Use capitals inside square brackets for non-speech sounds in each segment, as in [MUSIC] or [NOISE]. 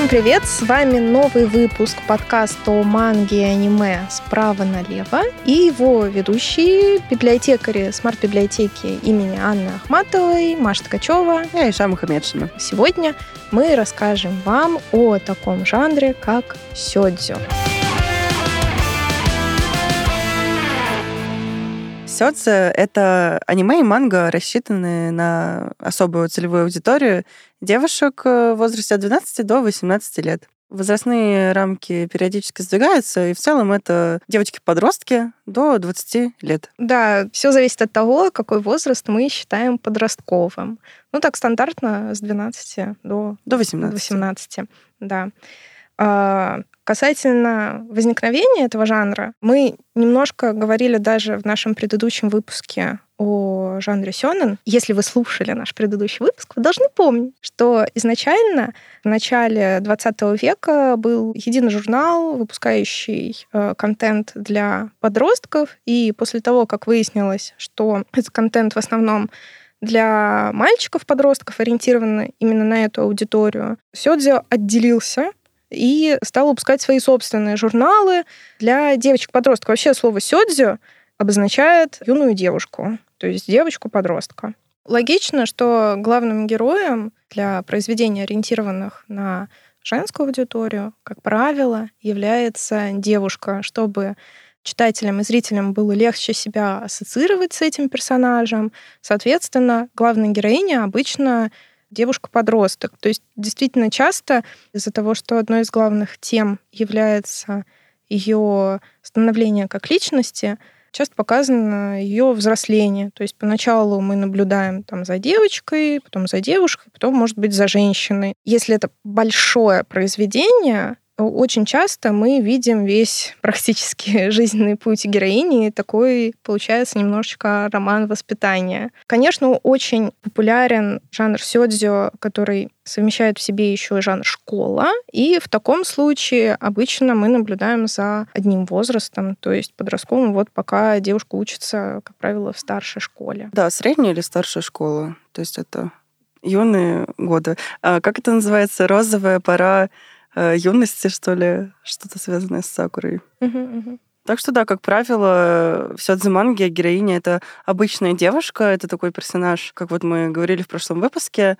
Всем привет! С вами новый выпуск подкаста о манге и аниме «Справа налево» и его ведущие библиотекари смарт-библиотеки имени Анны Ахматовой, Маша Ткачева и Айша Мухаммедшина. Сегодня мы расскажем вам о таком жанре, как сёдзю. Сёдзе — это аниме и манга, рассчитанные на особую целевую аудиторию девушек э, в возрасте от 12 до 18 лет. Возрастные рамки периодически сдвигаются, и в целом это девочки-подростки до 20 лет. Да, все зависит от того, какой возраст мы считаем подростковым. Ну, так стандартно с 12 до, до 18. 18 да. Касательно возникновения этого жанра, мы немножко говорили даже в нашем предыдущем выпуске о жанре сёнэн. Если вы слушали наш предыдущий выпуск, вы должны помнить, что изначально в начале 20 века был единый журнал, выпускающий э, контент для подростков, и после того, как выяснилось, что этот контент в основном для мальчиков-подростков ориентирован именно на эту аудиторию, Сёдзио отделился и стал выпускать свои собственные журналы для девочек-подростков. Вообще слово «сёдзю» обозначает юную девушку, то есть девочку-подростка. Логично, что главным героем для произведений, ориентированных на женскую аудиторию, как правило, является девушка, чтобы читателям и зрителям было легче себя ассоциировать с этим персонажем. Соответственно, главная героиня обычно девушка-подросток. То есть действительно часто из-за того, что одной из главных тем является ее становление как личности, часто показано ее взросление. То есть поначалу мы наблюдаем там за девочкой, потом за девушкой, потом, может быть, за женщиной. Если это большое произведение, очень часто мы видим весь [LAUGHS] практически жизненный путь героини, такой получается немножечко роман воспитания. Конечно, очень популярен жанр сёдзё, который совмещает в себе еще и жанр школа, и в таком случае обычно мы наблюдаем за одним возрастом, то есть подростковым, вот пока девушка учится, как правило, в старшей школе. Да, средняя или старшая школа, то есть это юные годы. А как это называется? Розовая пора э, юности, что ли, что-то связанное с Сакурой. Так что да, как правило, в Сёдзиманге героиня — это обычная девушка, это такой персонаж, как вот мы говорили в прошлом выпуске,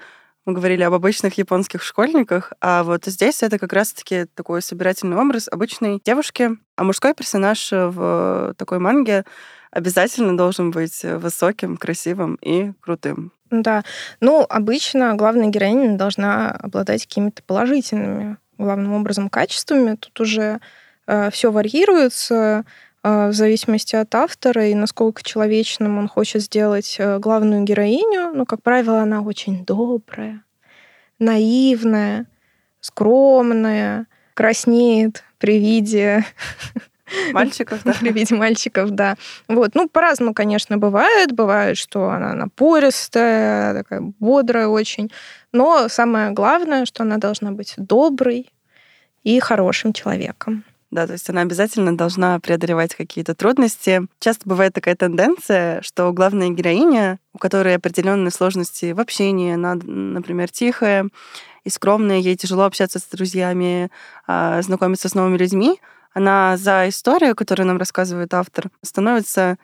мы говорили об обычных японских школьниках, а вот здесь это как раз-таки такой собирательный образ обычной девушки, а мужской персонаж в такой манге обязательно должен быть высоким, красивым и крутым. Да. Ну, обычно главная героиня должна обладать какими-то положительными главным образом качествами. Тут уже э, все варьируется э, в зависимости от автора и насколько человечным он хочет сделать э, главную героиню. Но, как правило, она очень добрая, наивная, скромная, краснеет при виде [LAUGHS] Мальчиков, да? [LAUGHS] Виде мальчиков, да. Вот. Ну, по-разному, конечно, бывает. Бывает, что она напористая, такая бодрая очень. Но самое главное, что она должна быть доброй и хорошим человеком. Да, то есть она обязательно должна преодолевать какие-то трудности. Часто бывает такая тенденция, что главная героиня, у которой определенные сложности в общении, она, например, тихая и скромная, ей тяжело общаться с друзьями, а, знакомиться с новыми людьми, она за историю, которую нам рассказывает автор, становится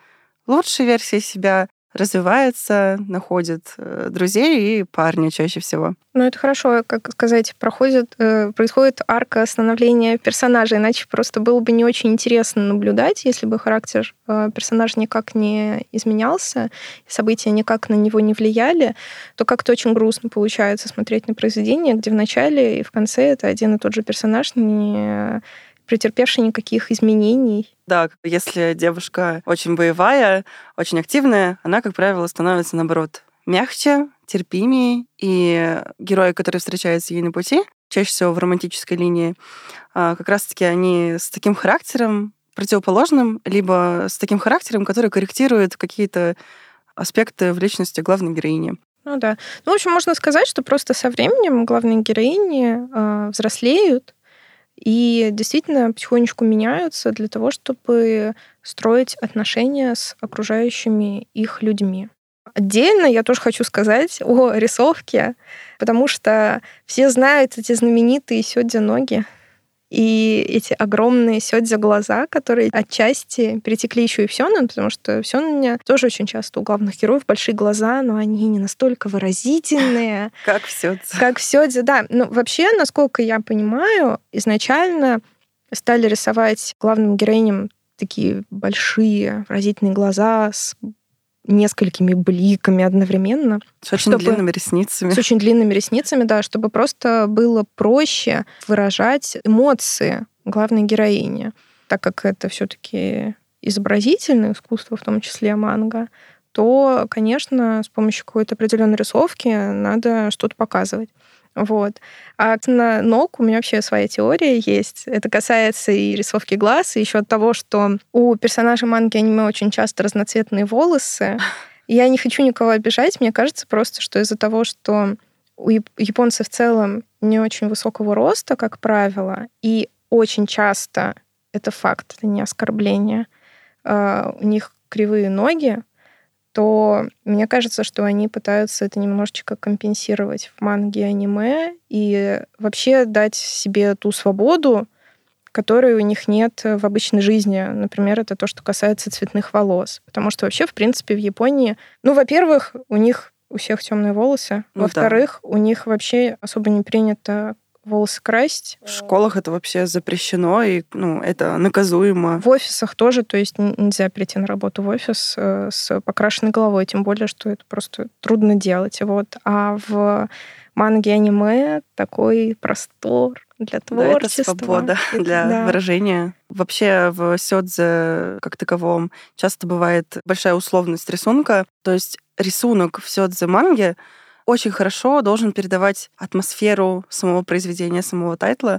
лучшей версией себя, развивается, находит э, друзей и парня чаще всего. Ну, это хорошо, как сказать, проходит, э, происходит арка становления персонажа, иначе просто было бы не очень интересно наблюдать, если бы характер э, персонажа никак не изменялся, события никак на него не влияли, то как-то очень грустно получается смотреть на произведение, где в начале и в конце это один и тот же персонаж не претерпевший никаких изменений. Да, если девушка очень боевая, очень активная, она, как правило, становится, наоборот, мягче, терпимее, и герои, которые встречаются ей на пути, чаще всего в романтической линии, а, как раз-таки они с таким характером противоположным, либо с таким характером, который корректирует какие-то аспекты в личности главной героини. Ну да. Ну, в общем, можно сказать, что просто со временем главные героини э, взрослеют, и действительно потихонечку меняются для того, чтобы строить отношения с окружающими их людьми. Отдельно я тоже хочу сказать о рисовке, потому что все знают эти знаменитые сёдзи ноги и эти огромные сёдзи глаза, которые отчасти перетекли еще и в Сёнэн, потому что в Сёнэне тоже очень часто у главных героев большие глаза, но они не настолько выразительные. [LAUGHS] Как в Сёдзе. Как в Сёдзе, да. Ну, вообще, насколько я понимаю, изначально стали рисовать главным героиням такие большие выразительные глаза с несколькими бликами одновременно. С очень чтобы, длинными ресницами. С очень длинными ресницами, да, чтобы просто было проще выражать эмоции главной героини. Так как это все-таки изобразительное искусство, в том числе манга, то, конечно, с помощью какой-то определенной рисовки надо что-то показывать. Вот. А на ног у меня вообще своя теория есть. Это касается и рисовки глаз, и еще от того, что у персонажа манги аниме очень часто разноцветные волосы. [LAUGHS] Я не хочу никого обижать, мне кажется просто, что из-за того, что у японцев в целом не очень высокого роста, как правило, и очень часто это факт, это не оскорбление, а, у них кривые ноги, то мне кажется, что они пытаются это немножечко компенсировать в манге и аниме и вообще дать себе ту свободу, которой у них нет в обычной жизни. Например, это то, что касается цветных волос. Потому что вообще, в принципе, в Японии, ну, во-первых, у них у всех темные волосы. Ну, Во-вторых, да. у них вообще особо не принято волосы красить. В школах это вообще запрещено, и ну, это наказуемо. В офисах тоже, то есть нельзя прийти на работу в офис э, с покрашенной головой, тем более, что это просто трудно делать. Вот. А в манге аниме такой простор для творчества. Да, это свобода [LAUGHS] для да. выражения. Вообще в сёдзе как таковом часто бывает большая условность рисунка. То есть рисунок в сёдзе манге очень хорошо должен передавать атмосферу самого произведения, самого тайтла.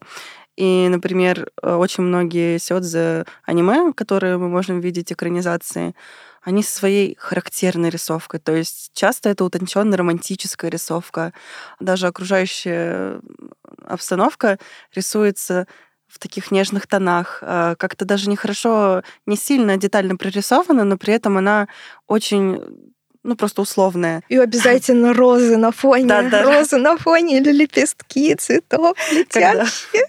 И, например, э, очень многие сёдзе аниме, которые мы можем видеть экранизации, они со своей характерной рисовкой. То есть часто это утонченная романтическая рисовка. Даже окружающая обстановка рисуется в таких нежных тонах, э, как-то даже нехорошо, не сильно детально прорисована, но при этом она очень ну, просто условная. И обязательно розы на фоне. Да, да. Розы на фоне или лепестки цветов летящие.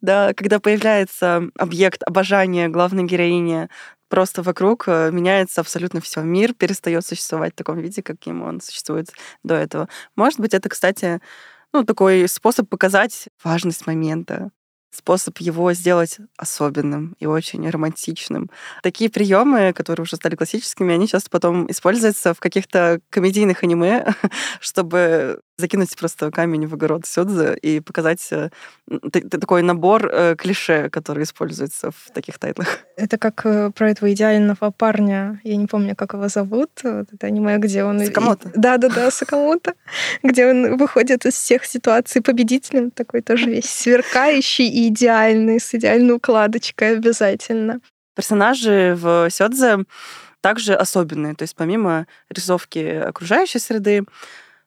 Да, когда появляется объект обожания главной героини, просто вокруг э, меняется абсолютно все. Мир перестает существовать в таком виде, каким он существует до этого. Может быть, это, кстати, ну, такой способ показать важность момента способ его сделать особенным и очень романтичным. Такие приемы, которые уже стали классическими, они часто потом используются в каких-то комедийных аниме, [LAUGHS] чтобы закинуть просто камень в огород Сёдзе и показать э, такой набор э, клише, который используется в таких тайтлах. Это как э, про этого идеального парня, я не помню, как его зовут, это аниме, где он... Сакамото. Да-да-да, Сакамото, [LAUGHS] где он выходит из всех ситуаций победителем, такой тоже [LAUGHS] весь сверкающий и идеальный, с идеальной укладочкой обязательно. Персонажи в Сёдзе также особенные, то есть помимо рисовки окружающей среды,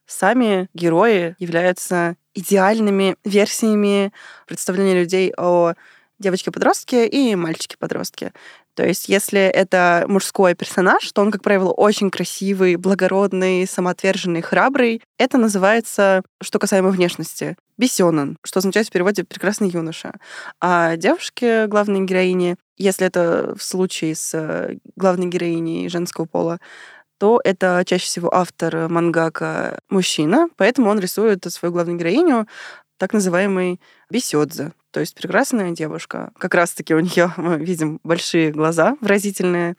сами герои являются идеальными версиями представления людей о девочке-подростке и мальчике-подростке. То есть, если это мужской персонаж, то он, как правило, очень красивый, благородный, самоотверженный, храбрый. Это называется, что касаемо внешности, бесенен, что означает в переводе «прекрасный юноша». А девушки, главной героини, если это в случае с главной героиней женского пола, то это чаще всего автор мангака мужчина, поэтому он рисует свою главную героиню так называемый бесёдзе, то есть прекрасная девушка. Как раз-таки у нее мы видим большие глаза выразительные,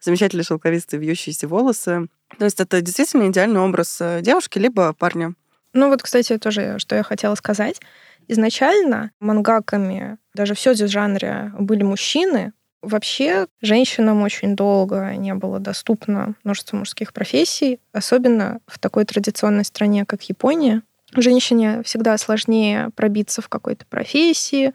замечательные шелковистые вьющиеся волосы. То есть это действительно идеальный образ э, девушки либо парня. Ну вот, кстати, тоже, что я хотела сказать. Изначально мангаками, даже в сёдзе жанре, были мужчины, Вообще, женщинам очень долго не было доступно множество мужских профессий, особенно в такой традиционной стране, как Япония. Женщине всегда сложнее пробиться в какой-то профессии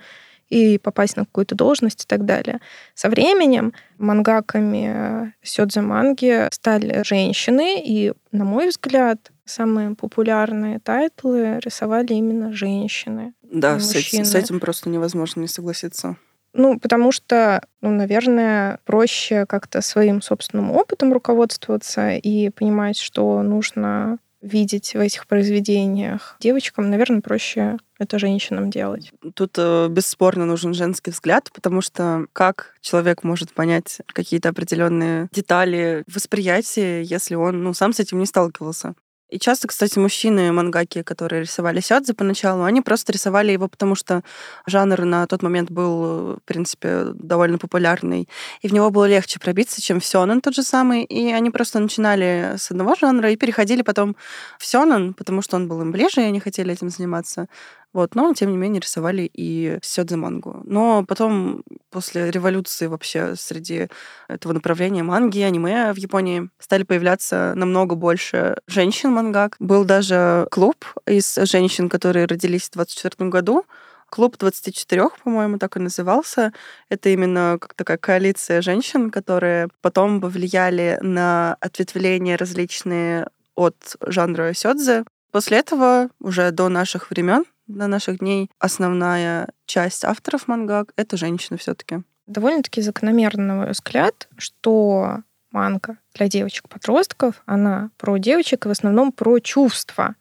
и попасть на какую-то должность и так далее. Со временем мангаками сёдзе манги стали женщины, и, на мой взгляд, самые популярные тайтлы рисовали именно женщины. Да, с, с этим просто невозможно не согласиться. Ну, потому что, ну, наверное, проще как-то своим собственным опытом руководствоваться и понимать, что нужно видеть в этих произведениях. Девочкам, наверное, проще это женщинам делать. Тут э, бесспорно нужен женский взгляд, потому что как человек может понять какие-то определенные детали восприятия, если он ну, сам с этим не сталкивался? И часто, кстати, мужчины мангаки, которые рисовали сёдзе поначалу, они просто рисовали его, потому что жанр на тот момент был, в принципе, довольно популярный. И в него было легче пробиться, чем в сёнэн тот же самый. И они просто начинали с одного жанра и переходили потом в сёнэн, потому что он был им ближе, и они хотели этим заниматься. Вот, но, тем не менее, рисовали и сёдзе мангу. Но потом, после революции вообще среди этого направления манги, аниме в Японии, стали появляться намного больше женщин-мангак. Был даже клуб из женщин, которые родились в 24 году, Клуб 24, по-моему, так и назывался. Это именно как такая коалиция женщин, которые потом повлияли на ответвления различные от жанра сёдзе. После этого, уже до наших времен, до наших дней основная часть авторов мангак — это женщины все таки Довольно-таки закономерный, на мой взгляд, что манга для девочек-подростков, она про девочек и в основном про чувства.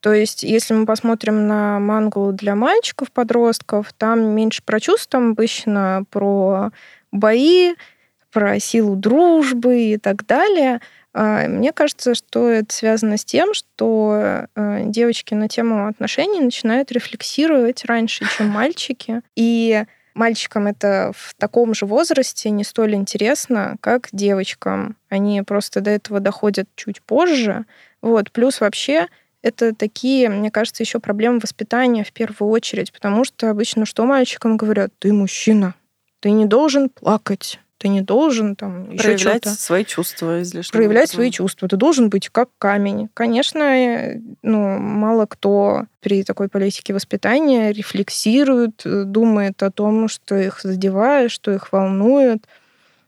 То есть, если мы посмотрим на мангу для мальчиков-подростков, там меньше про чувства, обычно про бои, про силу дружбы и так далее — мне кажется, что это связано с тем, что э, девочки на тему отношений начинают рефлексировать раньше, чем [LAUGHS] мальчики. И мальчикам это в таком же возрасте не столь интересно, как девочкам. Они просто до этого доходят чуть позже. Вот. Плюс вообще это такие, мне кажется, еще проблемы воспитания в первую очередь, потому что обычно что мальчикам говорят? Ты мужчина, ты не должен плакать, ты не должен там проявлять свои чувства излишне. Проявлять свои чувства. Ты должен быть как камень. Конечно, э, ну, мало кто при такой политике воспитания рефлексирует, э, думает о том, что их задевает, что их волнует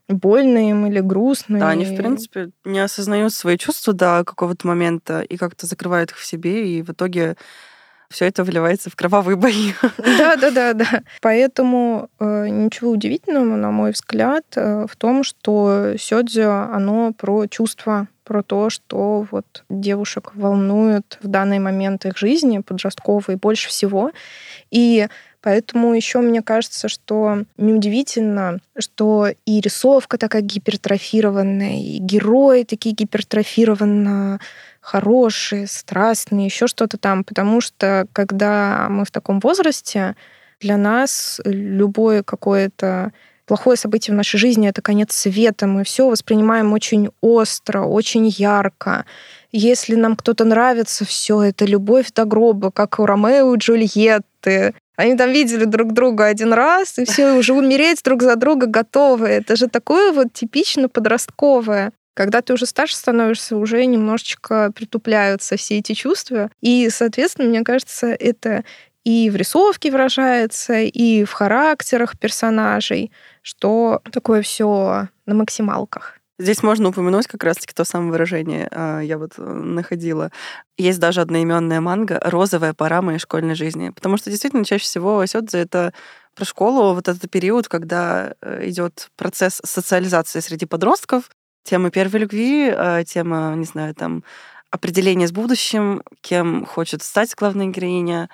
больно им или грустно. Да, они, в принципе, не осознают свои чувства до какого-то момента и как-то закрывают их в себе, и в итоге все это вливается в кровавые бои. [LAUGHS] Да, да, да, да. Поэтому э, ничего удивительного, на мой взгляд, э, в том, что сёдзё, оно про чувства, про то, что вот девушек волнует в данный момент их жизни, подростковой, больше всего. И Поэтому еще мне кажется, что неудивительно, что и рисовка такая гипертрофированная, и герои такие гипертрофированно хорошие, страстные, еще что-то там, потому что когда мы в таком возрасте, для нас любое какое-то плохое событие в нашей жизни это конец света. Мы все воспринимаем очень остро, очень ярко. Если нам кто-то нравится, все это любовь до гроба, как у Ромео и Джульетты. Они там видели друг друга один раз, и все уже умереть друг за друга готовы. Это же такое вот типично подростковое. Когда ты уже старше становишься, уже немножечко притупляются все эти чувства. И, соответственно, мне кажется, это и в рисовке выражается, и в характерах персонажей, что такое все на максималках. Здесь можно упомянуть как раз-таки то самое выражение, а, я вот э, находила. Есть даже одноименная манга «Розовая пора моей школьной жизни». Потому что действительно чаще всего Сёдзе — это про школу, вот этот период, когда э, идет процесс социализации среди подростков, Тема первой любви, а, тема, не знаю, там, определения с будущим, кем хочет стать главная героиня,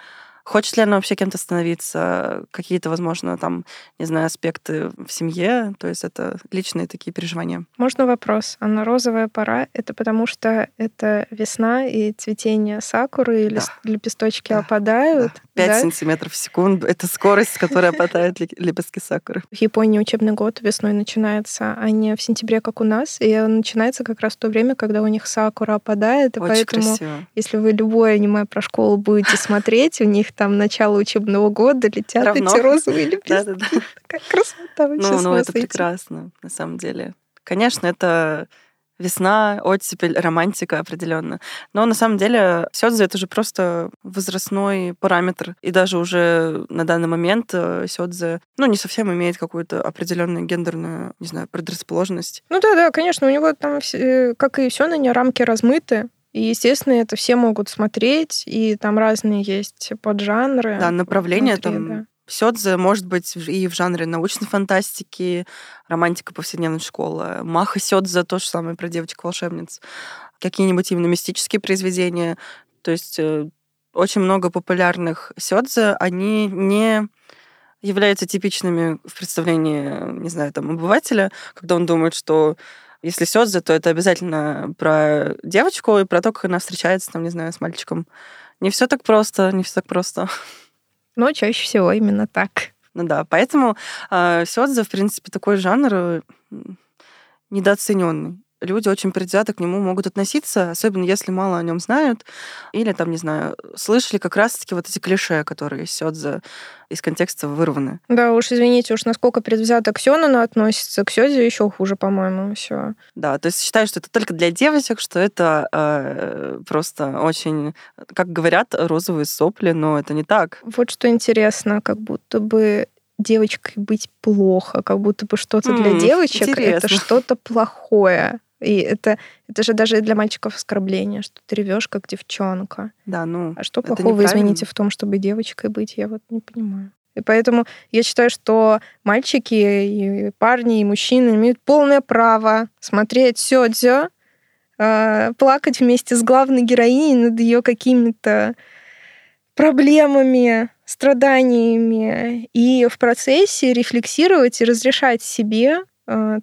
Хочет ли она вообще кем-то становиться? Какие-то, возможно, там, не знаю, аспекты в семье? То есть это личные такие переживания. Можно вопрос? Она розовая пора, это потому что это весна и цветение сакуры, и да. лепесточки да. опадают? Да. 5 да? сантиметров в секунду — это скорость, с которой опадают лепестки сакуры. В Японии учебный год весной начинается, а не в сентябре, как у нас. И он начинается как раз в то время, когда у них сакура опадает. И Очень поэтому, красиво. если вы любое аниме про школу будете смотреть, у них там начало учебного года летят Равно. эти розовые лепестки. Да, да, да. Такая красота вообще Ну, ну это прекрасно, на самом деле. Конечно, это весна, оттепель, романтика определенно. Но на самом деле Сёдзе это же просто возрастной параметр. И даже уже на данный момент э, Сёдзе, ну, не совсем имеет какую-то определенную гендерную, не знаю, предрасположенность. Ну да, да, конечно, у него там, э, как и все на не рамки размыты. И, естественно, это все могут смотреть, и там разные есть поджанры. Да, направления внутри, там да. Сёдзе может быть и в жанре научной фантастики, романтика повседневной школы. Маха Сёдзе то же самое про девочек-волшебниц. Какие-нибудь именно мистические произведения. То есть э, очень много популярных сёдзе, они не являются типичными в представлении, не знаю, там, обывателя, когда он думает, что если сёдзе, то это обязательно про девочку и про то, как она встречается, там, не знаю, с мальчиком. Не все так просто, не все так просто. Но чаще всего именно так. Ну да, поэтому э, сёдзе, в принципе, такой жанр недооцененный люди очень предвзято к нему могут относиться, особенно если мало о нем знают, или там, не знаю, слышали как раз-таки вот эти клише, которые Сёдзе из контекста вырваны. Да, уж извините, уж насколько предвзято к Сёнану относится, к Сёдзе еще хуже, по-моему, все. Да, то есть считаю, что это только для девочек, что это э, просто очень, как говорят, розовые сопли, но это не так. Вот что интересно, как будто бы девочкой быть плохо, как будто бы что-то для девочек интересно. это что-то плохое. И это, это же даже для мальчиков оскорбление, что ты ревешь как девчонка. Да, ну. А что плохого, извините, в том, чтобы девочкой быть, я вот не понимаю. И поэтому я считаю, что мальчики, и парни, и мужчины имеют полное право смотреть сёдзё, э, плакать вместе с главной героиней над ее какими-то проблемами, страданиями, и в процессе рефлексировать и разрешать себе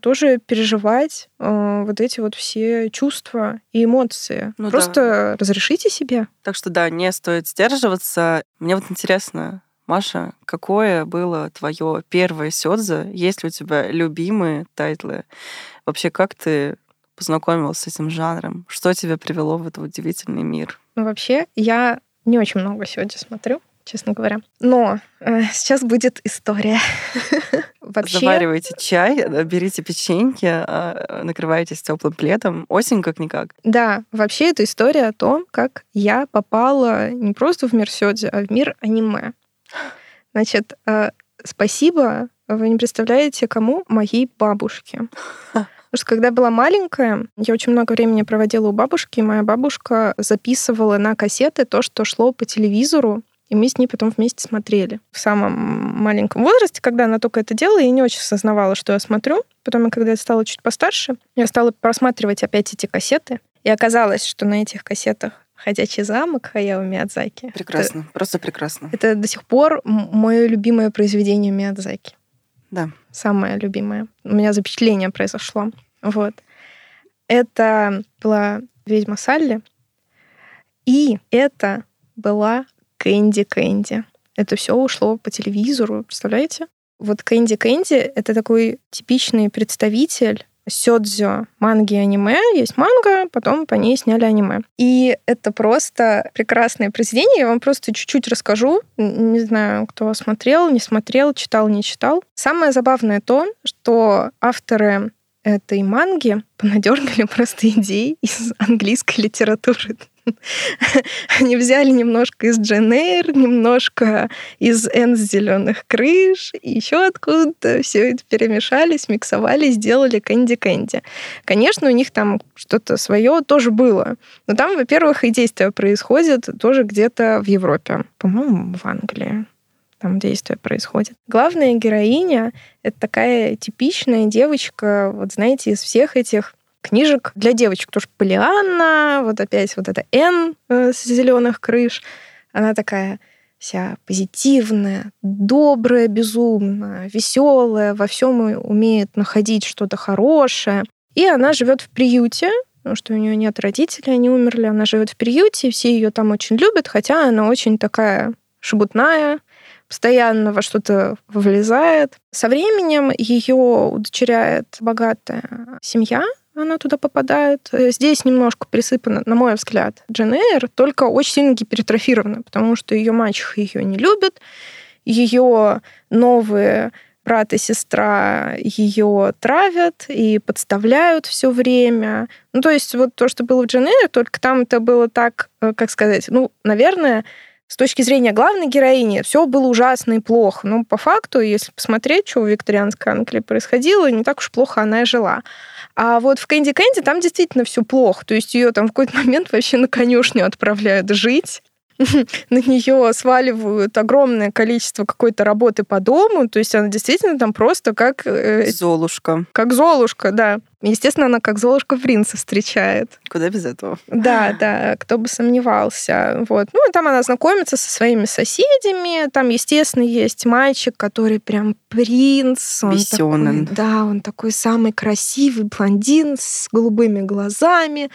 тоже переживать э, вот эти вот все чувства и эмоции. Ну, Просто да. разрешите себе. Так что да, не стоит сдерживаться. Мне вот интересно, Маша, какое было твое первое сёдзе? Есть ли у тебя любимые тайтлы? Вообще, как ты познакомилась с этим жанром? Что тебя привело в этот удивительный мир? Ну, вообще, я не очень много сёдзе смотрю честно говоря. Но э, сейчас будет история. [LAUGHS] Вообще... Заваривайте чай, берите печеньки, э, накрывайтесь теплым пледом. Осень как-никак. Да, вообще это история о том, как я попала не просто в мир сёдзе, а в мир аниме. Значит, э, спасибо, вы не представляете, кому? Моей бабушке. Потому что когда была маленькая, я очень много времени проводила у бабушки, и моя бабушка записывала на кассеты то, что шло по телевизору и мы с ней потом вместе смотрели. В самом маленьком возрасте, когда она только это делала, я не очень осознавала, что я смотрю. Потом, когда я стала чуть постарше, я стала просматривать опять эти кассеты. И оказалось, что на этих кассетах «Ходячий замок» Хаяо Миядзаки. Прекрасно, это, просто прекрасно. Это до сих пор мое любимое произведение Миядзаки. Да. Самое любимое. У меня запечатление произошло. Вот. Это была «Ведьма Салли». И это была Кэнди Кэнди. Это все ушло по телевизору, представляете? Вот Кэнди Кэнди — это такой типичный представитель сёдзё манги и аниме. Есть манга, потом по ней сняли аниме. И это просто прекрасное произведение. Я вам просто чуть-чуть расскажу. Не знаю, кто смотрел, не смотрел, читал, не читал. Самое забавное то, что авторы этой манги понадергали [LAUGHS] просто идеи из английской литературы. [LAUGHS] Они взяли немножко из Джен немножко из Н с зеленых крыш, и еще откуда-то все это перемешали, смиксовали, сделали Кэнди Кэнди. Конечно, у них там что-то свое тоже было. Но там, во-первых, и действие происходит тоже где-то в Европе. По-моему, в Англии там действие происходит. Главная героиня — это такая типичная девочка, вот знаете, из всех этих книжек для девочек. Тоже Полианна, вот опять вот эта Н э, с зеленых крыш. Она такая вся позитивная, добрая, безумно, веселая, во всем умеет находить что-то хорошее. И она живет в приюте, потому что у нее нет родителей, они умерли. Она живет в приюте, все ее там очень любят, хотя она очень такая шебутная, постоянно во что-то влезает. Со временем ее удочеряет богатая семья, она туда попадает. Здесь немножко присыпана, на мой взгляд, Джен только очень сильно гипертрофирована, потому что ее мачеха ее не любит, ее новые брат и сестра ее травят и подставляют все время. Ну, то есть вот то, что было в Джен только там это было так, э, как сказать, ну, наверное, с точки зрения главной героини все было ужасно и плохо. Но по факту, если посмотреть, что в викторианской Англии происходило, не так уж плохо она и жила. А вот в Кэнди Кэнди там действительно все плохо. То есть ее там в какой-то [LAUGHS] момент вообще на конюшню отправляют жить. [LAUGHS] на нее сваливают огромное количество какой-то работы по дому, то есть она действительно там просто как... Э, Золушка. Как Золушка, да. Естественно, она как Золушка принца встречает. Куда без этого? Да, да, кто бы сомневался. Вот. Ну, и там она знакомится со своими соседями. Там, естественно, есть мальчик, который прям принц. Он Такой, да, он такой самый красивый блондин с голубыми глазами,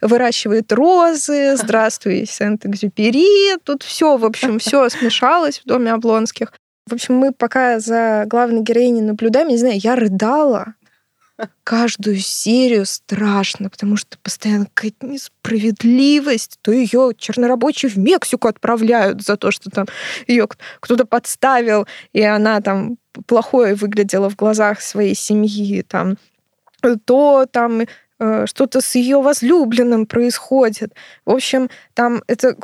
выращивает розы. [LAUGHS] Здравствуй, Сент-Экзюпери. Тут все, в общем, все смешалось в доме Облонских. В общем, мы пока за главной героиней наблюдаем, не знаю, я рыдала каждую серию страшно, потому что постоянно какая-то несправедливость. То ее чернорабочие в Мексику отправляют за то, что там ее кто-то подставил, и она там плохое выглядела в глазах своей семьи, там то там что-то с ее возлюбленным происходит. В общем, там это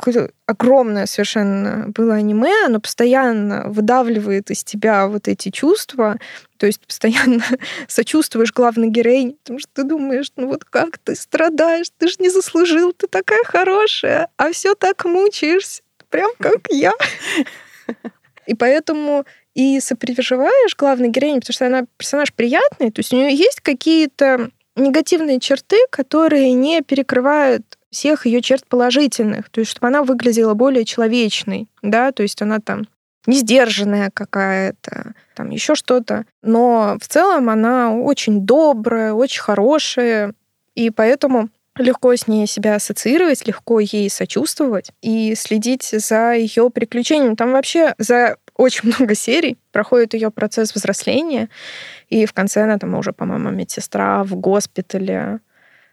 огромное совершенно было аниме, оно постоянно выдавливает из тебя вот эти чувства, то есть постоянно [LAUGHS] сочувствуешь главной героине, потому что ты думаешь, ну вот как ты страдаешь, ты же не заслужил, ты такая хорошая, а все так мучаешься, прям как [LAUGHS] я. И поэтому и сопереживаешь главной героине, потому что она персонаж приятный, то есть у нее есть какие-то негативные черты, которые не перекрывают всех ее черт положительных, то есть чтобы она выглядела более человечной, да, то есть она там не сдержанная какая-то, там еще что-то. Но в целом она очень добрая, очень хорошая, и поэтому легко с ней себя ассоциировать, легко ей сочувствовать и следить за ее приключениями. Там вообще за очень много серий проходит ее процесс взросления, и в конце она там уже, по-моему, медсестра в госпитале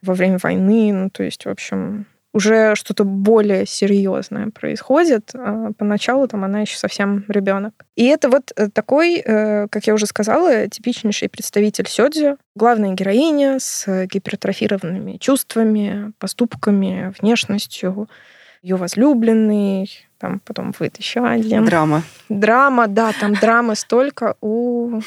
во время войны. Ну, то есть, в общем, уже что-то более серьезное происходит. А поначалу там она еще совсем ребенок. И это вот э, такой, э, как я уже сказала, типичнейший представитель Сёдзи, главная героиня с гипертрофированными чувствами, поступками, внешностью, ее возлюбленный, там потом еще один. Драма. Драма, да, там драмы столько. У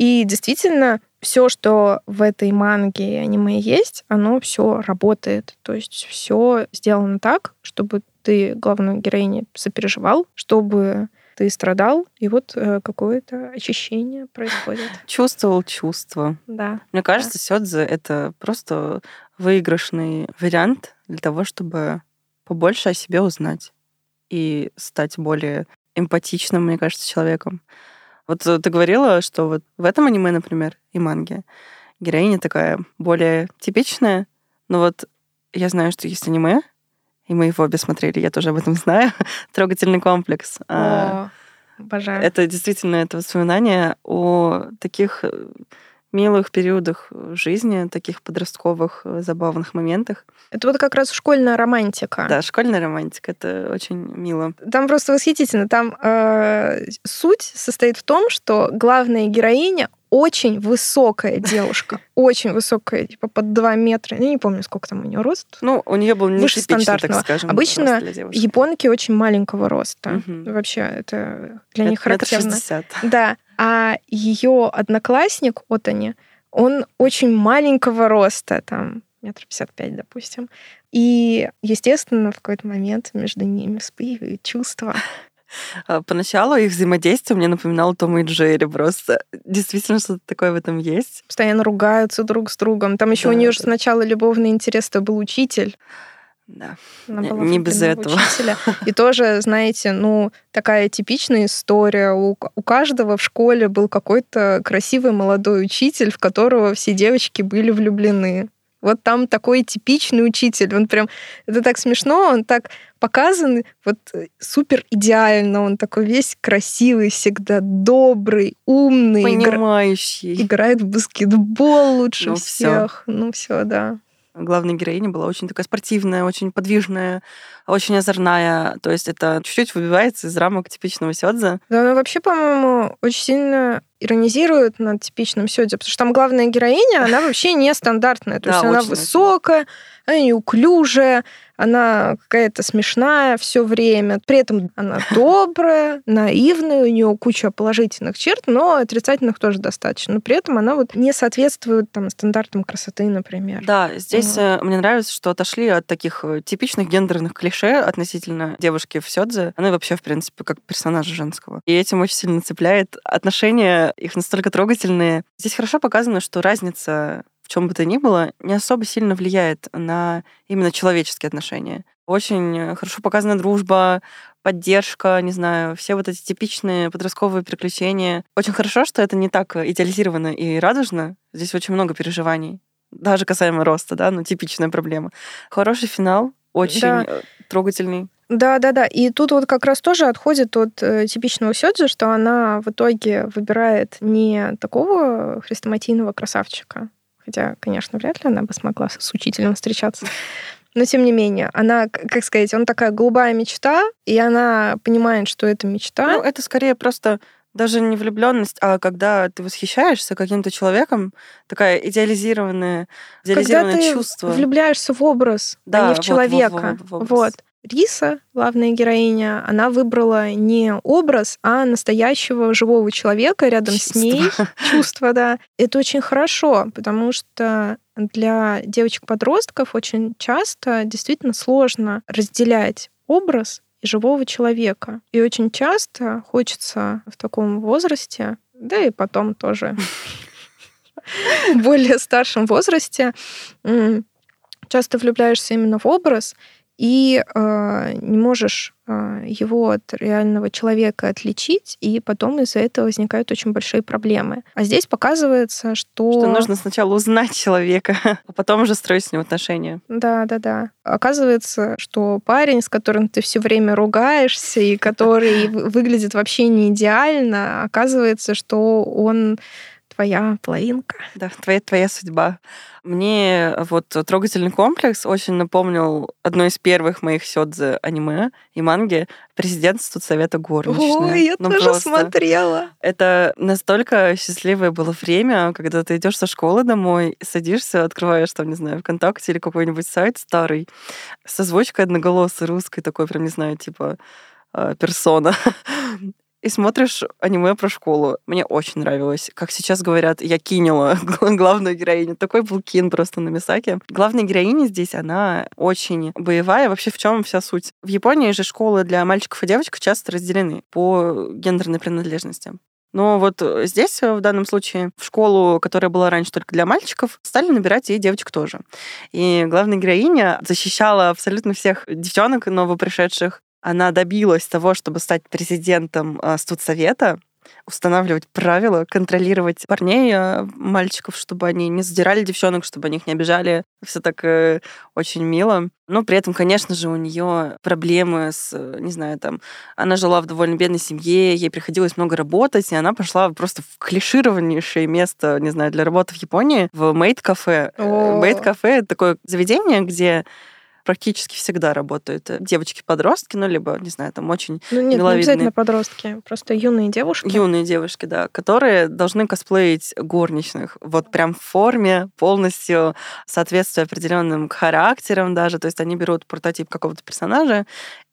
и действительно, все, что в этой манге и аниме есть, оно все работает. То есть все сделано так, чтобы ты главную героиню сопереживал, чтобы ты страдал, и вот э, какое-то очищение происходит. Чувствовал чувство. Да. Мне кажется, да. Сёдзе — это просто выигрышный вариант для того, чтобы побольше о себе узнать и стать более эмпатичным, мне кажется, человеком. Вот э, ты говорила, что вот в этом аниме, например, и манге, героиня такая более типичная, но вот я знаю, что есть аниме, и мы его обе смотрели, я тоже об этом знаю, [LAUGHS] «Трогательный комплекс». А, О, обожаю. Это действительно это воспоминание о таких э, милых периодах жизни, таких подростковых э, забавных моментах. Это вот как раз школьная романтика. Да, школьная романтика, это очень мило. Там просто восхитительно. Там э, суть состоит в том, что главная героиня очень высокая [LAUGHS] девушка, очень высокая, типа под 2 метра. Я не помню, сколько там у нее рост. Ну, у нее был не выше стандартного. так скажем. Обычно японки очень маленького роста. Угу. Вообще, это для это них характерно. 60. Да. А ее одноклассник, Отани, он очень маленького роста, там, метр пятьдесят пять, допустим. И, естественно, в какой-то момент между ними вспыхивают чувства. [LAUGHS] А, поначалу их взаимодействие мне напоминало Тома и Джерри просто. Действительно, что-то такое в этом есть. Постоянно ругаются друг с другом. Там еще да, у нее да. же сначала любовный интерес это был учитель. Да. Она была не без этого. Учителя. [LAUGHS] И тоже, знаете, ну, такая типичная история. У, у каждого в школе был какой-то красивый молодой учитель, в которого все девочки были влюблены. Вот там такой типичный учитель. Он прям... Это так смешно, он так показан вот э, супер идеально. Он такой весь красивый всегда, добрый, умный. Понимающий. Игра... Играет в баскетбол лучше ну, всех. Всё. Ну все, да. Главная героиня была очень такая спортивная, очень подвижная, очень озорная. То есть это чуть-чуть выбивается из рамок типичного сёдза. Да, она вообще, по-моему, очень сильно иронизируют над типичным сёдзи, потому что там главная героиня, она вообще нестандартная. То есть она высокая, она неуклюжая, она какая-то смешная все время. При этом она [LAUGHS] добрая, наивная, у нее куча положительных черт, но отрицательных тоже достаточно. Но при этом она вот не соответствует там стандартам красоты, например. Да, здесь вот. мне нравится, что отошли от таких э, типичных гендерных клише относительно девушки в Сёдзе. Она вообще, в принципе, как персонажа женского. И этим очень сильно цепляет. Отношения их настолько трогательные. Здесь хорошо показано, что разница чем бы то ни было, не особо сильно влияет на именно человеческие отношения. Очень хорошо показана дружба, поддержка, не знаю, все вот эти типичные подростковые приключения. Очень хорошо, что это не так идеализировано и радужно. Здесь очень много переживаний. Даже касаемо роста, да, ну, типичная проблема. Хороший финал, очень да. Э, трогательный. Да, да, да. И тут вот как раз тоже отходит от э, типичного сёдзи, что она в итоге выбирает не такого хрестоматийного красавчика, Хотя, конечно, вряд ли она бы смогла с учителем встречаться. Но тем не менее, она, как сказать, он такая голубая мечта, и она понимает, что это мечта. Ну, это скорее просто даже не влюбленность, а когда ты восхищаешься каким-то человеком, такая идеализированная, идеализированное когда ты чувство. влюбляешься в образ, да, а не в вот, человека. Вот, вот, в вот. Риса, главная героиня, она выбрала не образ, а настоящего живого человека рядом чувство. с ней. [LAUGHS] Чувство, да. Это очень хорошо, потому что для девочек-подростков очень часто действительно сложно разделять образ и живого человека. И очень часто хочется в таком возрасте, да и потом тоже [LAUGHS] в более старшем возрасте, часто влюбляешься именно в образ, и э, не можешь э, его от реального человека отличить, и потом из-за этого возникают очень большие проблемы. А здесь показывается, что... Что нужно сначала узнать человека, [LAUGHS] а потом уже строить с ним отношения. Да, да, да. Оказывается, что парень, с которым ты все время ругаешься, и который выглядит вообще не идеально, оказывается, что он твоя половинка. Да, твоя, твоя судьба. Мне вот трогательный комплекс очень напомнил одно из первых моих сёдзе аниме и манги «Президентство Совета горничная». Ой, я ну, тоже просто. смотрела. Это настолько счастливое было время, когда ты идешь со школы домой, садишься, открываешь там, не знаю, ВКонтакте или какой-нибудь сайт старый, с озвучкой одноголосой русской, такой прям, не знаю, типа э, персона [LAUGHS] и смотришь аниме про школу. Мне очень нравилось. Как сейчас говорят, я кинула [LAUGHS] главную героиню. Такой был кин просто на Мисаке. Главная героиня здесь, она очень боевая. Вообще в чем вся суть? В Японии же школы для мальчиков и девочек часто разделены по гендерной принадлежности. Но вот здесь, в данном случае, в школу, которая была раньше только для мальчиков, стали набирать и девочек тоже. И главная героиня защищала абсолютно всех девчонок новопришедших она добилась того, чтобы стать президентом а, студсовета, устанавливать правила, контролировать парней, а, мальчиков, чтобы они не задирали девчонок, чтобы они их не обижали. Все так э, очень мило. Но при этом, конечно же, у нее проблемы с, не знаю, там, она жила в довольно бедной семье, ей приходилось много работать, и она пошла просто в клишированнейшее место, не знаю, для работы в Японии, в мейд-кафе. Мейд-кафе — это такое заведение, где практически всегда работают э, девочки-подростки, ну, либо, не знаю, там очень Ну, нет, миловидные. не обязательно подростки, просто юные девушки. Юные девушки, да, которые должны косплеить горничных. Вот прям в форме, полностью соответствуя определенным характерам даже. То есть они берут прототип какого-то персонажа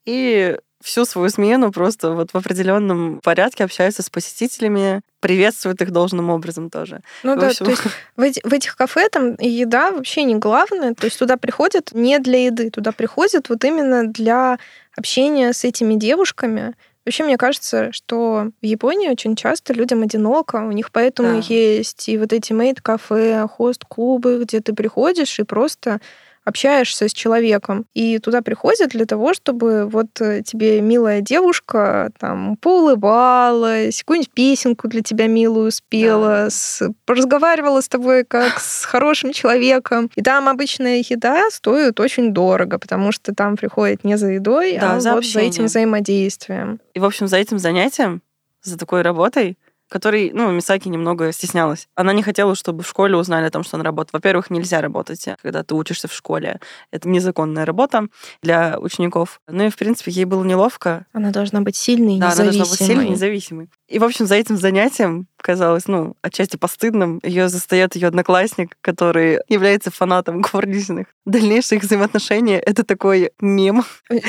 и всю свою смену просто вот в определенном порядке общаются с посетителями, приветствуют их должным образом тоже. Ну в да, общем... то есть [LAUGHS] в, эти, в этих кафе там еда вообще не главное, то есть туда приходят не для еды, туда приходят вот именно для общения с этими девушками. Вообще, мне кажется, что в Японии очень часто людям одиноко, у них поэтому да. есть и вот эти мейд-кафе, хост-клубы, где ты приходишь и просто общаешься с человеком, и туда приходят для того, чтобы вот э, тебе милая девушка там поулыбалась, какую-нибудь песенку для тебя милую спела, да. с, разговаривала с тобой как с хорошим человеком. И там обычная еда стоит очень дорого, потому что там приходит не за едой, да, а за вот за этим взаимодействием. И, в общем, за этим занятием, за такой работой который, ну, Мисаки немного стеснялась. Она не хотела, чтобы в школе узнали о том, что она работает. Во-первых, нельзя работать, когда ты учишься в школе. Это незаконная работа для учеников. Ну и, в принципе, ей было неловко. Она должна быть сильной и да, независимой. она должна быть сильной и независимой. И, в общем, за этим занятием казалось, ну, отчасти постыдным. Ее застает ее одноклассник, который является фанатом горничных. Дальнейшие их взаимоотношения — это такой мем.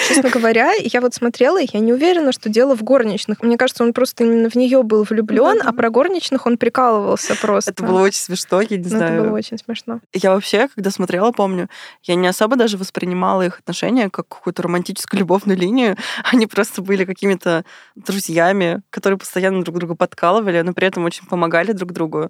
Честно говоря, я вот смотрела, и я не уверена, что дело в горничных. Мне кажется, он просто именно в нее был влюблен, а про горничных он прикалывался просто. Это было очень смешно, я не ну, знаю. Это было очень смешно. Я вообще, когда смотрела, помню, я не особо даже воспринимала их отношения как какую-то романтическую любовную линию. [LAUGHS] Они просто были какими-то друзьями, которые постоянно друг друга подкалывали, но при этом очень помогали друг другу.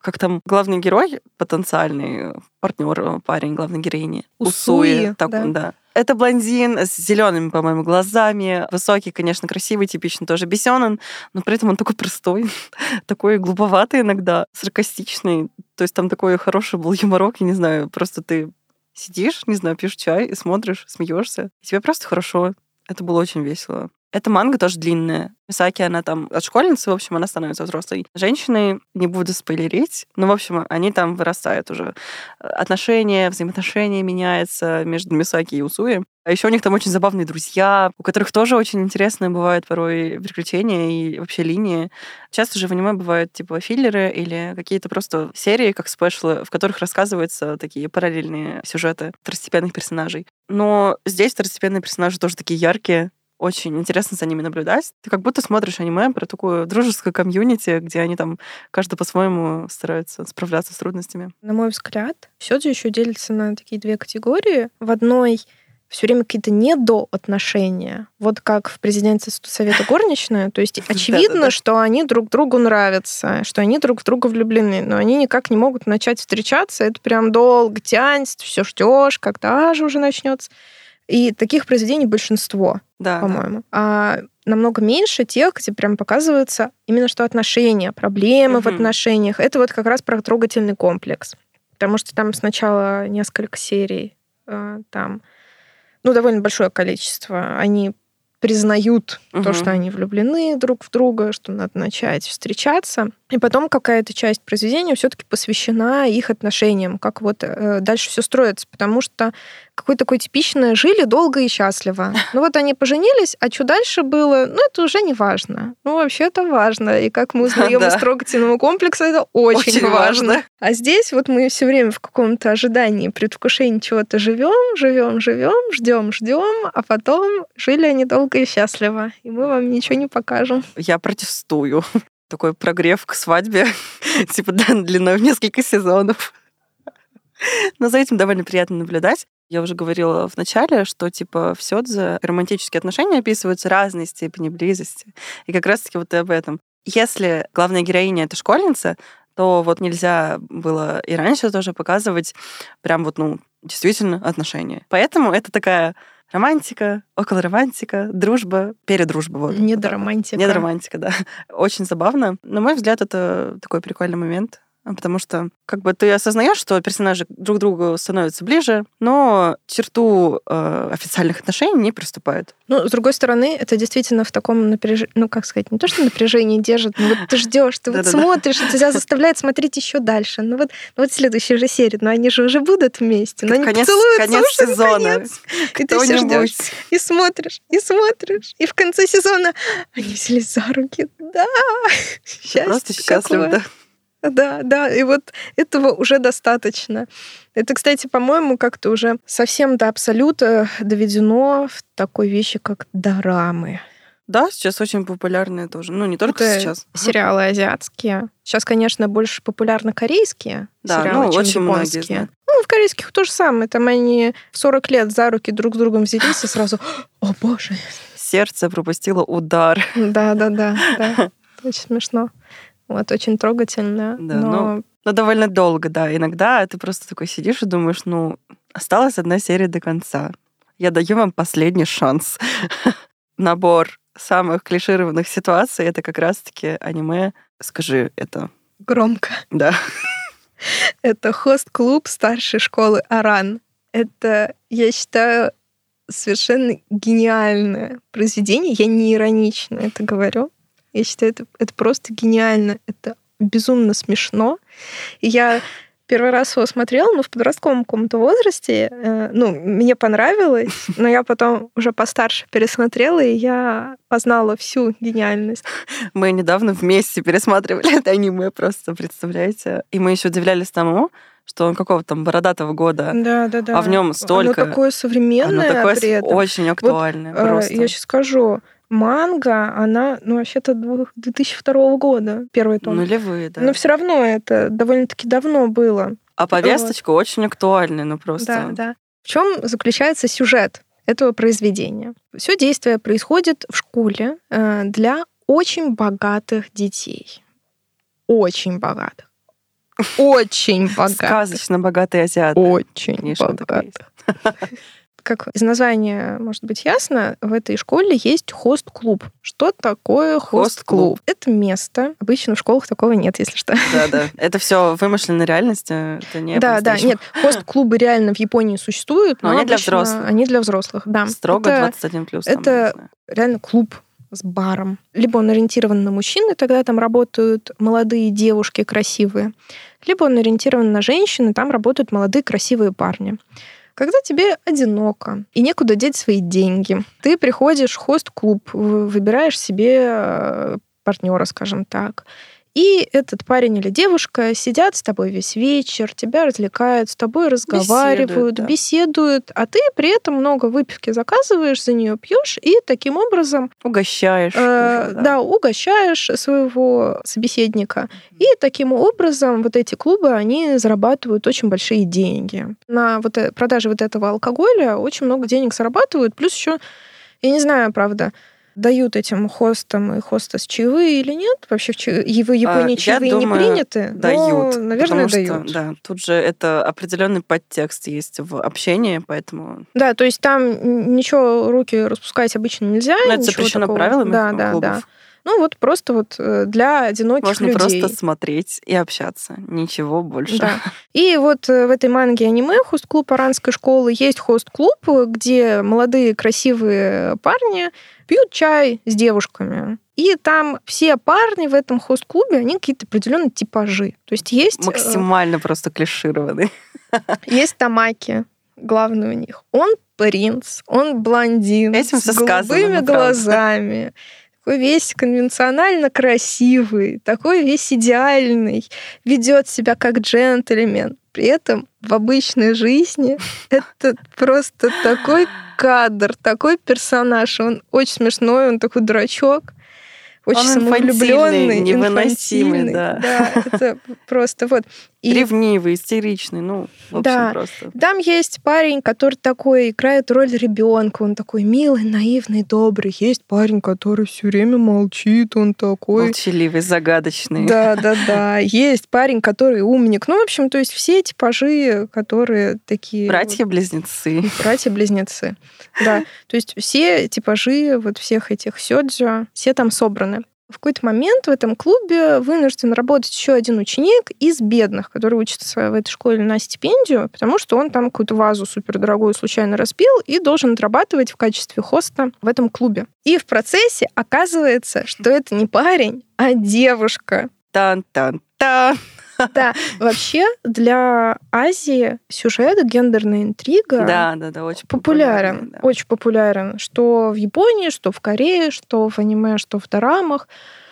Как там главный герой, потенциальный партнер, парень главной героини. Усуи. Усуи так, да. да. Это блондин с зелеными, по-моему, глазами. Высокий, конечно, красивый, типично тоже Бесенен, но при этом он такой простой, [LAUGHS] такой глуповатый иногда, саркастичный. То есть там такой хороший был юморок, я не знаю, просто ты сидишь, не знаю, пьешь чай и смотришь, смеешься. И тебе просто хорошо. Это было очень весело. Эта манга тоже длинная. Мисаки, она там от школьницы, в общем, она становится взрослой женщиной. Не буду спойлерить, но, в общем, они там вырастают уже. Отношения, взаимоотношения меняются между Мисаки и Усуи. А еще у них там очень забавные друзья, у которых тоже очень интересные бывают порой приключения и вообще линии. Часто же в аниме бывают типа филлеры или какие-то просто серии, как спешлы, в которых рассказываются такие параллельные сюжеты второстепенных персонажей. Но здесь второстепенные персонажи тоже такие яркие, очень интересно за ними наблюдать. Ты как будто смотришь аниме про такую дружескую комьюнити, где они там каждый по-своему стараются справляться с трудностями. На мой взгляд, все же еще делится на такие две категории. В одной все время какие-то не до отношения. Вот как в президенте Совета горничная. То есть [LAUGHS] очевидно, что они друг другу нравятся, что они друг в друга влюблены, но они никак не могут начать встречаться. Это прям долго тянется, все ждешь, когда же уже начнется. И таких произведений большинство, да, по-моему. Да. А намного меньше тех, где прям показывается именно что отношения, проблемы угу. в отношениях. Это вот как раз про трогательный комплекс. Потому что там сначала несколько серий, э, там, ну, довольно большое количество. Они признают угу. то, что они влюблены друг в друга, что надо начать встречаться. И потом какая-то часть произведения все-таки посвящена их отношениям, как вот э, дальше все строится, потому что какое такое типичное жили долго и счастливо. [LAUGHS] Ну вот они поженились, а что дальше было, ну это уже не важно. Ну вообще это важно, и как мы узнаем [LAUGHS] из трогательного комплекса, это очень, очень важно. важно. А здесь вот мы все время в каком-то ожидании, предвкушении чего-то живем, живем, живем, ждем, ждем, а потом жили они долго и счастливо, и мы вам ничего не покажем. Я протестую [LAUGHS] такой прогрев к свадьбе, [LAUGHS] типа длиной в несколько сезонов. [LAUGHS] Но за этим довольно приятно наблюдать. Я уже говорила в начале, что типа в Сёдзе романтические отношения описываются разной степени близости. И как раз-таки вот и об этом. Если главная героиня — это школьница, то вот нельзя было и раньше тоже показывать прям вот, ну, действительно отношения. Поэтому это такая романтика, около романтика, дружба, передружба. Вот. Недоромантика. Недоромантика, да. [LAUGHS] Очень забавно. На мой взгляд, это такой прикольный момент. А, потому что как бы ты осознаешь, что персонажи друг другу становятся ближе, но черту э, официальных отношений не приступают. Ну, с другой стороны, это действительно в таком напряжении, ну, как сказать, не то, что напряжение держит, но вот ты ждешь, ты вот смотришь, и тебя заставляет смотреть еще дальше. Ну вот, ну вот следующая же серия, но они же уже будут вместе, но они конец, поцелуются конец уже сезона. И ты все ждешь, и смотришь, и смотришь, и в конце сезона они взялись за руки. Да, счастье Просто счастлив, да. Да, да, и вот этого уже достаточно. Это, кстати, по-моему, как-то уже совсем до абсолюта доведено в такой вещи, как дорамы. Да, сейчас очень популярные тоже. Ну, не только Это сейчас. [LAUGHS] Сериалы азиатские. Сейчас, конечно, больше популярны корейские да, сериалы, ну, чем очень японские. Ну, в корейских то же самое. Там они в 40 лет за руки друг с другом взялись и [LAUGHS] сразу «О, боже!» Сердце пропустило удар. Да, да, да, да. [LAUGHS] Очень смешно. Вот, очень трогательно. Да, но... но... но довольно долго, да. Иногда ты просто такой сидишь и думаешь, ну, осталась одна серия до конца. Я даю вам последний шанс. [LAUGHS] Набор самых клишированных ситуаций это как раз-таки аниме. Скажи это. Громко. Да. [LAUGHS] Это хост-клуб старшей школы Аран. Это, я считаю, совершенно гениальное произведение. Я не иронично это говорю. Я считаю, это, это просто гениально. Это безумно смешно. И я первый раз его смотрела, но в подростковом каком-то возрасте. Э, ну, мне понравилось, [LAUGHS] но я потом уже постарше пересмотрела, и я познала всю гениальность. Мы недавно вместе пересматривали [LAUGHS] это аниме, просто представляете? И мы еще удивлялись тому, что он какого-то там бородатого года. Да, да, да. А в нем столько. Оно такое современное. Оно такое при этом. очень актуальное. Вот, просто. Я сейчас скажу. Манга, она, ну, вообще-то 2002 года, первый том. Нулевые, да. Но все равно это довольно-таки давно было. А повесточка вот. очень актуальная, ну просто. Да, да. В чем заключается сюжет этого произведения? Все действие происходит в школе э, для очень богатых детей. Очень богатых. Очень богатых. Сказочно богатые азиаты. Очень богатых как из названия может быть ясно, в этой школе есть хост-клуб. Что такое хост-клуб? Хост это место. Обычно в школах такого нет, если что. Да, да. Это все вымышленная реальность, э, это не Да, да, нет. Хост-клубы реально в Японии существуют, но, но они для взрослых. Они для взрослых, да. Строго это, 21 плюс. Это реально клуб с баром. Либо он ориентирован на мужчин, и тогда там работают молодые девушки красивые, либо он ориентирован на женщин, и там работают молодые красивые парни. Когда тебе одиноко и некуда деть свои деньги, ты приходишь в хост-клуб, выбираешь себе э, партнера, скажем так, и этот парень или девушка сидят с тобой весь вечер, тебя развлекают, с тобой разговаривают, беседуют, да. беседуют, а ты при этом много выпивки заказываешь, за нее пьешь и таким образом угощаешь. Э, уже, да. да, угощаешь своего собеседника. И таким образом вот эти клубы, они зарабатывают очень большие деньги. На вот э, продаже вот этого алкоголя очень много денег зарабатывают, плюс еще я не знаю, правда, дают этим хостам и хостес чаевые или нет? Вообще в, ча... в Японии а, чаевые думаю, не приняты? Дают. Но, наверное, что, дают. Да, тут же это определенный подтекст есть в общении, поэтому... Да, то есть там ничего руки распускать обычно нельзя. Но это запрещено такого. правилами да, да, клубов. Да. Ну вот просто вот э, для одиноких Можно людей. Можно просто смотреть и общаться, ничего больше. Да. [LAUGHS] И вот э, в этой манге аниме хост-клуб Аранской школы есть хост-клуб, где молодые красивые парни пьют чай с девушками. И там все парни в этом хост-клубе, они какие-то определенные типажи. То есть есть... Э, Максимально просто клишированные. [LAUGHS] Есть тамаки, главный у них. Он принц, он блондин, Этим с голубыми глазами. Такой весь конвенционально красивый, такой весь идеальный, ведет себя как джентльмен. При этом в обычной жизни [LAUGHS] это просто такой кадр, такой персонаж. Он очень смешной, он такой дурачок очень он самовлюбленный, невыносимый, да. Да, это просто вот. И... Ревнивый, истеричный, ну, в общем, да. просто. Там есть парень, который такой играет роль ребенка, он такой милый, наивный, добрый. Есть парень, который все время молчит, он такой... Молчаливый, загадочный. Да, [LAUGHS] да, да. Есть парень, который умник. Ну, в общем, то есть все типажи, которые такие... Братья-близнецы. Братья-близнецы. Да. То есть все типажи вот всех этих сёдзю, все там собраны в какой-то момент в этом клубе вынужден работать еще один ученик из бедных, который учится в этой школе на стипендию, потому что он там какую-то вазу супердорогую случайно разбил и должен отрабатывать в качестве хоста в этом клубе. И в процессе оказывается, что это не парень, а девушка. Тан-тан-тан. [LAUGHS] Да, вообще для Азии сюжет, гендерная интрига да, да, да, очень популярен. Да. Очень популярен. Что в Японии, что в Корее, что в аниме, что в дорамах.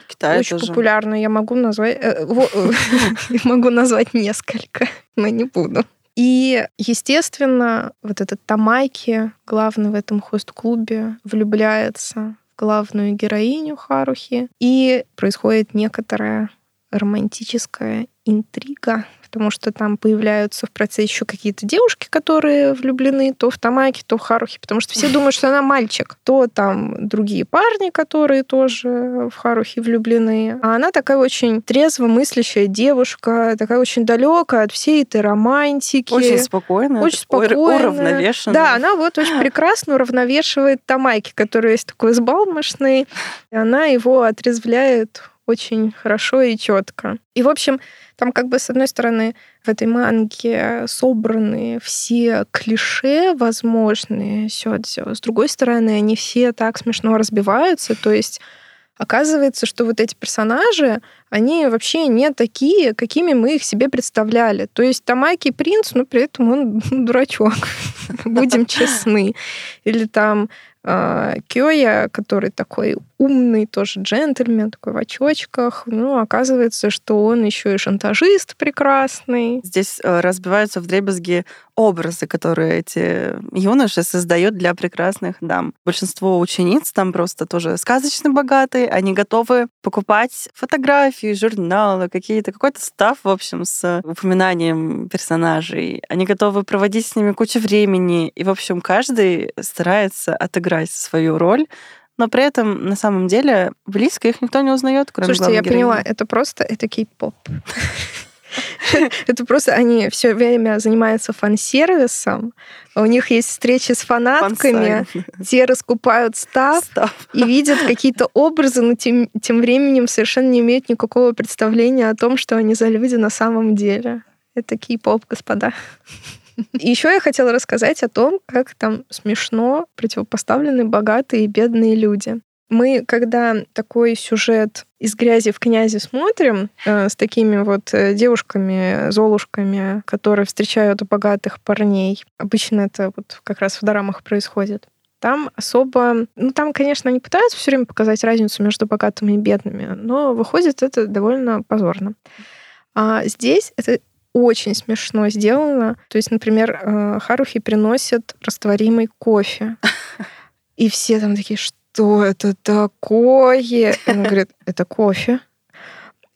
Китай очень тоже. популярно. Я могу назвать, э, [LAUGHS] я могу назвать несколько, [LAUGHS] но не буду. И, естественно, вот этот Тамайки, главный в этом хост-клубе, влюбляется в главную героиню Харухи, и происходит некоторая романтическая интрига, потому что там появляются в процессе еще какие-то девушки, которые влюблены то в Тамаки, то в Харухи, потому что все думают, что она мальчик. То там другие парни, которые тоже в Харухи влюблены. А она такая очень трезво мыслящая девушка, такая очень далекая от всей этой романтики. Очень спокойная. Очень спокойная. Уравновешенная. Да, она вот очень прекрасно уравновешивает Тамайки, который есть такой сбалмошный. И она его отрезвляет очень хорошо и четко. И, в общем, там как бы, с одной стороны, в этой манге собраны все клише возможные сёдзё. С другой стороны, они все так смешно разбиваются. То есть Оказывается, что вот эти персонажи, они вообще не такие, какими мы их себе представляли. То есть Тамаки принц, но при этом он [LAUGHS] дурачок, [LAUGHS] будем честны. Или там Кёя, который такой умный, тоже джентльмен, такой в очочках. Ну, оказывается, что он еще и шантажист прекрасный. Здесь э, разбиваются в дребезги образы, которые эти юноши создают для прекрасных дам. Большинство учениц там просто тоже сказочно богатые, они готовы покупать фотографии, журналы, какие-то, какой-то став, в общем, с упоминанием персонажей. Они готовы проводить с ними кучу времени, и, в общем, каждый старается отыграть свою роль, но при этом на самом деле близко их никто не узнает, кроме Слушайте, я героини. поняла, это просто это кей-поп. Это просто они все время занимаются фан-сервисом. У них есть встречи с фанатками, те раскупают став, и видят какие-то образы, но тем, тем временем совершенно не имеют никакого представления о том, что они за люди на самом деле. Это кей-поп, господа. Еще я хотела рассказать о том, как там смешно противопоставлены богатые и бедные люди. Мы, когда такой сюжет из грязи в князи смотрим э, с такими вот э, девушками, золушками, которые встречают богатых парней, обычно это вот как раз в дорамах происходит, там особо... Ну, там, конечно, они пытаются все время показать разницу между богатыми и бедными, но выходит это довольно позорно. А здесь это очень смешно сделано. То есть, например, э, Харухи приносят растворимый кофе. И все там такие, что это такое? И она говорит, это кофе.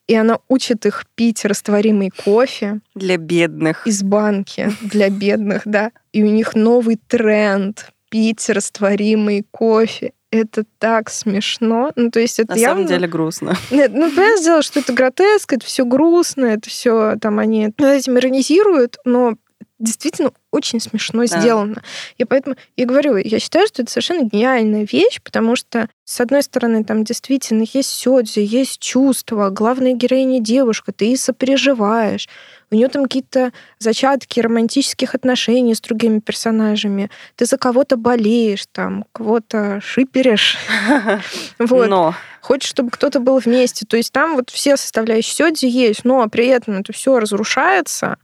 И она учит их пить растворимый кофе. Для бедных. Из банки. Для бедных, да. И у них новый тренд пить растворимый кофе это так смешно. Ну, то есть это На явно... самом деле грустно. [LAUGHS] Нет, ну, понятное дело, что это гротеск, это все грустно, это все там они этим иронизируют, но действительно очень смешно да. сделано. И поэтому я говорю, я считаю, что это совершенно гениальная вещь, потому что, с одной стороны, там действительно есть сёдзи, есть чувства, главная героиня девушка, ты и сопереживаешь, у нее там какие-то зачатки романтических отношений с другими персонажами, ты за кого-то болеешь, там, кого-то шиперишь. [LAUGHS] Вот. Но хочешь, чтобы кто-то был вместе. То есть там вот все составляющие сёдзи есть, но при этом это все разрушается,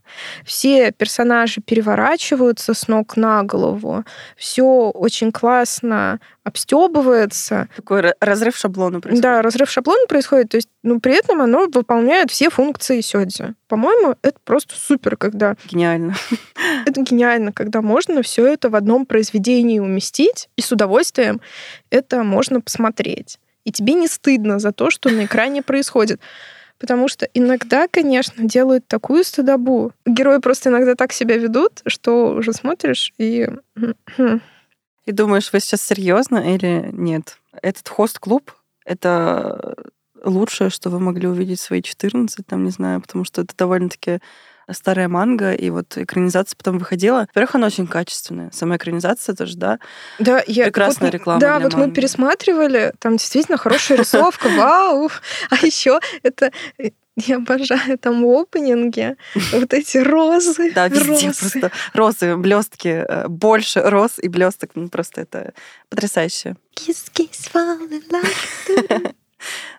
все персонажи переворачиваются с ног на голову, все очень классно обстебывается. Такой разрыв шаблона происходит. Да, разрыв шаблона происходит, то есть, ну, при этом оно выполняет все функции сёдзи. По-моему, это просто супер, когда... Гениально. [LAUGHS] Это гениально, когда можно все это в одном произведении уместить, и с удовольствием это можно посмотреть и тебе не стыдно за то, что на экране происходит. Потому что иногда, конечно, делают такую стыдобу. Герои просто иногда так себя ведут, что уже смотришь и... И думаешь, вы сейчас серьезно или нет? Этот хост-клуб — это лучшее, что вы могли увидеть в свои 14, там, не знаю, потому что это довольно-таки старая манга, и вот экранизация потом выходила. Во-первых, она очень качественная. Сама экранизация тоже, да? Да, я... Прекрасная вот, реклама Да, вот манги. мы пересматривали, там действительно хорошая рисовка, [LAUGHS] вау! А еще это я обожаю там в опенинге вот эти розы. Да, везде розы. просто розы, блестки, э, больше роз и блесток. Ну, просто это потрясающе. Kiss, kiss, fall in love. [LAUGHS]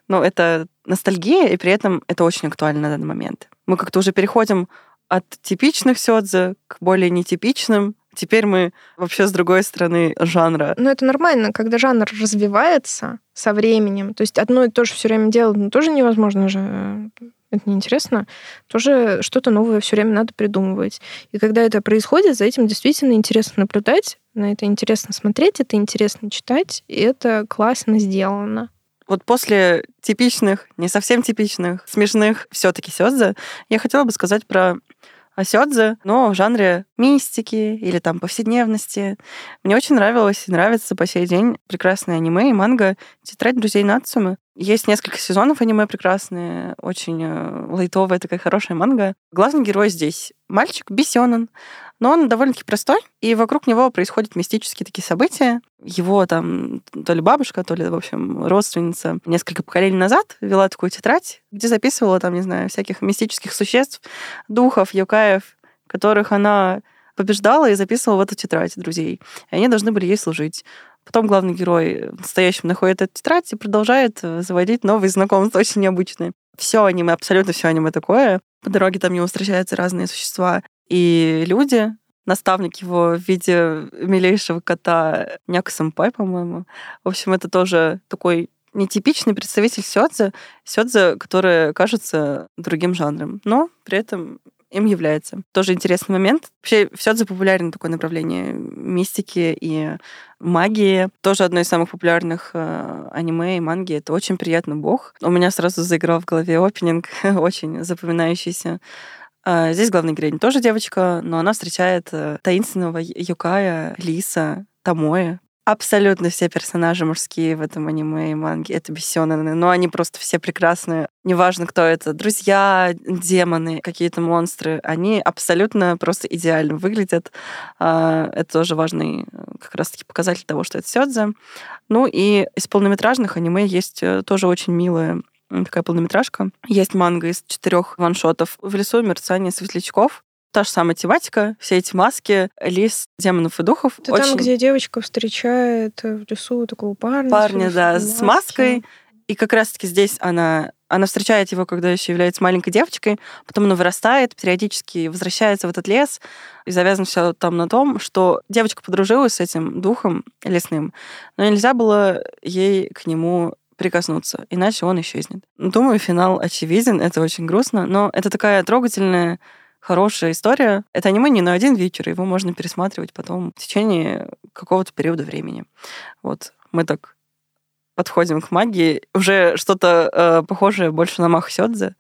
Ну, это ностальгия, и при этом это очень актуально на данный момент. Мы как-то уже переходим от типичных сёдзе к более нетипичным. Теперь мы вообще с другой стороны жанра. Ну, это нормально, когда жанр развивается со временем. То есть одно и то же все время делать, ну, тоже невозможно же э, это неинтересно, тоже что-то новое все время надо придумывать. И когда это происходит, за этим действительно интересно наблюдать, на это интересно смотреть, это интересно читать, и это классно сделано. Вот после типичных, не совсем типичных, смешных все-таки сёдзе, я хотела бы сказать про сёдзе, но в жанре мистики или там повседневности. Мне очень нравилось и нравится по сей день прекрасное аниме и манга «Тетрадь друзей Нацумы». Есть несколько сезонов аниме прекрасные, очень э, лайтовая такая хорошая манга. Главный герой здесь мальчик Бесенон, но он довольно-таки простой, и вокруг него происходят мистические такие события. Его там то ли бабушка, то ли, в общем, родственница несколько поколений назад вела такую тетрадь, где записывала там, не знаю, всяких мистических существ, духов, юкаев, которых она побеждала и записывала в эту тетрадь друзей. И они должны были ей служить. Потом главный герой настоящим находит эту тетрадь и продолжает э, заводить новые знакомства, очень необычные. Все аниме, абсолютно все аниме такое. По дороге там ему встречаются разные существа и люди, наставник его в виде милейшего кота Няка Сэмпай, по-моему. В общем, это тоже такой нетипичный представитель сёдзе, сёдзе, который кажется другим жанром, но при этом им является. Тоже интересный момент. Вообще, сёдзе популярно такое направление мистики и магии. Тоже одно из самых популярных э, аниме и манги. Это очень приятный бог. У меня сразу заиграл в голове опенинг, [LAUGHS] очень запоминающийся. А, здесь главная героиня тоже девочка, но она встречает э, таинственного юкая Лиса Тамоя, Абсолютно все персонажи мужские в этом аниме и манге — это бессёнаны, но они просто все прекрасные. Неважно, кто это, друзья, демоны, какие-то монстры, они абсолютно просто идеально выглядят. А, это тоже важный э, как раз-таки показатель того, что это сёдзе. Ну и из полнометражных аниме есть э, тоже очень милая такая полнометражка. Есть манга из четырех ваншотов. В лесу мерцание светлячков. Та же самая тематика, все эти маски, лис демонов и духов. Это очень... там, где девочка встречает в лесу такого парня. Парня, да, с маской. И как раз-таки здесь она, она встречает его, когда еще является маленькой девочкой, потом она вырастает, периодически возвращается в этот лес, и завязано все там на том, что девочка подружилась с этим духом лесным, но нельзя было ей к нему прикоснуться, иначе он исчезнет. Думаю, финал очевиден, это очень грустно, но это такая трогательная хорошая история. Это аниме не на один вечер, его можно пересматривать потом в течение какого-то периода времени. Вот мы так подходим к магии. Уже что-то э, похожее больше на Мах Сёдзе,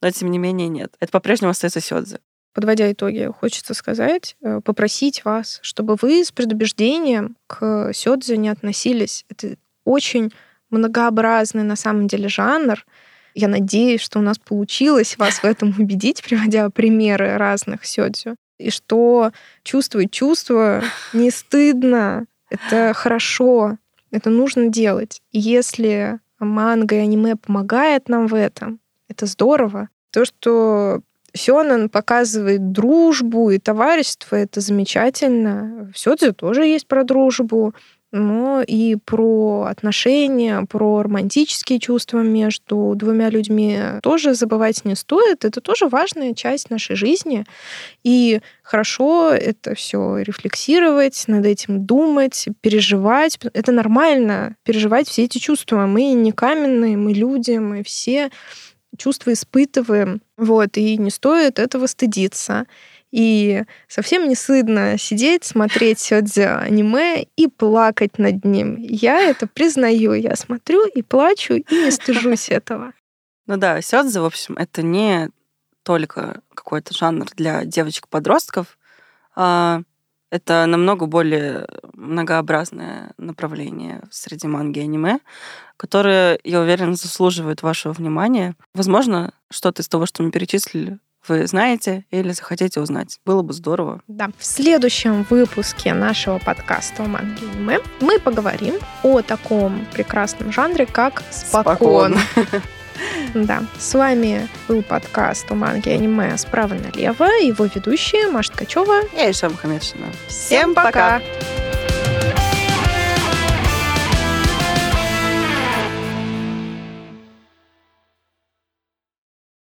но тем не менее нет. Это по-прежнему остается Сёдзе. Подводя итоги, хочется сказать, э, попросить вас, чтобы вы с предубеждением к Сёдзе не относились. Это очень многообразный на самом деле жанр, я надеюсь, что у нас получилось вас в этом убедить, [LAUGHS] приводя примеры разных сёдзю. И что чувствовать чувства не стыдно, это хорошо, это нужно делать. И если манга и аниме помогает нам в этом, это здорово. То, что Сёнэн показывает дружбу и товарищество, это замечательно. В Сёдзе тоже есть про дружбу но и про отношения, про романтические чувства между двумя людьми тоже забывать не стоит. Это тоже важная часть нашей жизни. И хорошо это все рефлексировать, над этим думать, переживать. Это нормально переживать все эти чувства. Мы не каменные, мы люди, мы все чувства испытываем. Вот, и не стоит этого стыдиться. И совсем не стыдно сидеть, смотреть сёдзи аниме и плакать над ним. Я это признаю. Я смотрю и плачу, и не стыжусь [LAUGHS] этого. Ну да, сёдзи, в общем, это не только какой-то жанр для девочек-подростков, а это намного более многообразное направление среди манги и аниме, которое, я уверена, заслуживает вашего внимания. Возможно, что-то из того, что мы перечислили, вы знаете или захотите узнать. Было бы здорово. Да. В следующем выпуске нашего подкаста «Манги аниме» мы поговорим о таком прекрасном жанре, как спокон. [LAUGHS] Да. С вами был подкаст у манги аниме справа налево. Его ведущие Маша Ткачева и Айша Мухаммедшина. Всем пока! пока.